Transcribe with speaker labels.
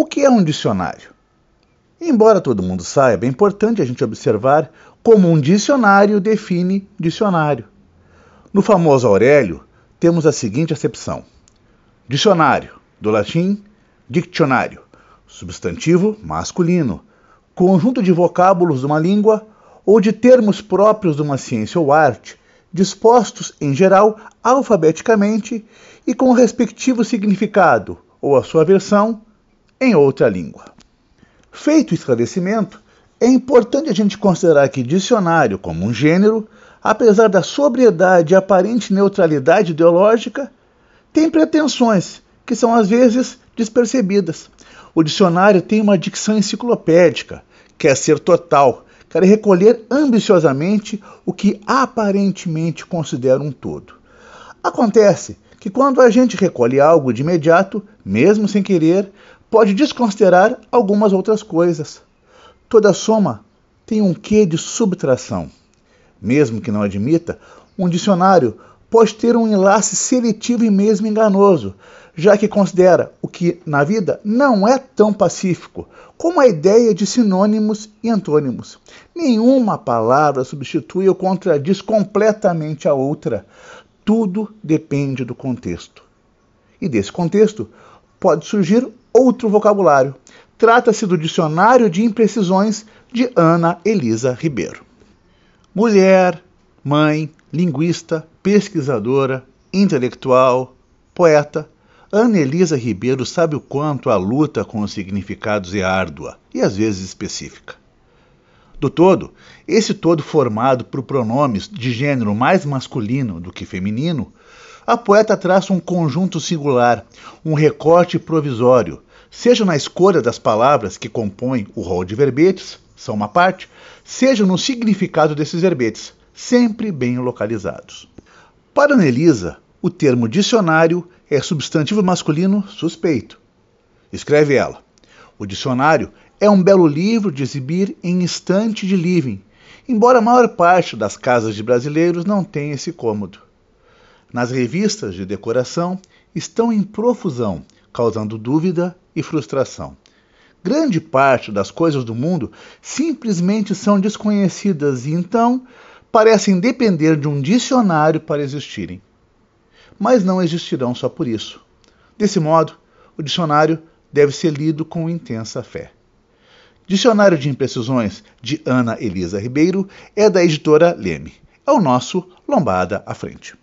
Speaker 1: O que é um dicionário? Embora todo mundo saiba, é importante a gente observar como um dicionário define dicionário. No famoso Aurélio, temos a seguinte acepção: dicionário, do latim diccionário, substantivo masculino, conjunto de vocábulos de uma língua ou de termos próprios de uma ciência ou arte, dispostos, em geral, alfabeticamente e com o respectivo significado ou a sua versão em outra língua. Feito o esclarecimento, é importante a gente considerar que dicionário, como um gênero, apesar da sobriedade e aparente neutralidade ideológica, tem pretensões que são às vezes despercebidas. O dicionário tem uma dicção enciclopédica, quer ser total, quer recolher ambiciosamente o que aparentemente considera um todo. Acontece que quando a gente recolhe algo de imediato, mesmo sem querer, pode desconsiderar algumas outras coisas. Toda soma tem um quê de subtração. Mesmo que não admita, um dicionário pode ter um enlace seletivo e mesmo enganoso, já que considera o que na vida não é tão pacífico, como a ideia de sinônimos e antônimos. Nenhuma palavra substitui ou contradiz completamente a outra. Tudo depende do contexto. E desse contexto pode surgir outro vocabulário. Trata-se do Dicionário de Imprecisões de Ana Elisa Ribeiro. Mulher, mãe, linguista, pesquisadora, intelectual, poeta, Ana Elisa Ribeiro sabe o quanto a luta com os significados é árdua e às vezes específica. Do todo, esse todo formado por pronomes de gênero mais masculino do que feminino, a poeta traça um conjunto singular, um recorte provisório, seja na escolha das palavras que compõem o rol de verbetes, são uma parte, seja no significado desses verbetes, sempre bem localizados. Para Anelisa, o termo dicionário é substantivo masculino suspeito. Escreve ela: O dicionário é um belo livro de exibir em instante de living, embora a maior parte das casas de brasileiros não tenha esse cômodo. Nas revistas de decoração estão em profusão, causando dúvida e frustração. Grande parte das coisas do mundo simplesmente são desconhecidas e então parecem depender de um dicionário para existirem. Mas não existirão só por isso. Desse modo, o dicionário deve ser lido com intensa fé. Dicionário de Imprecisões de Ana Elisa Ribeiro é da editora Leme. É o nosso Lombada à Frente.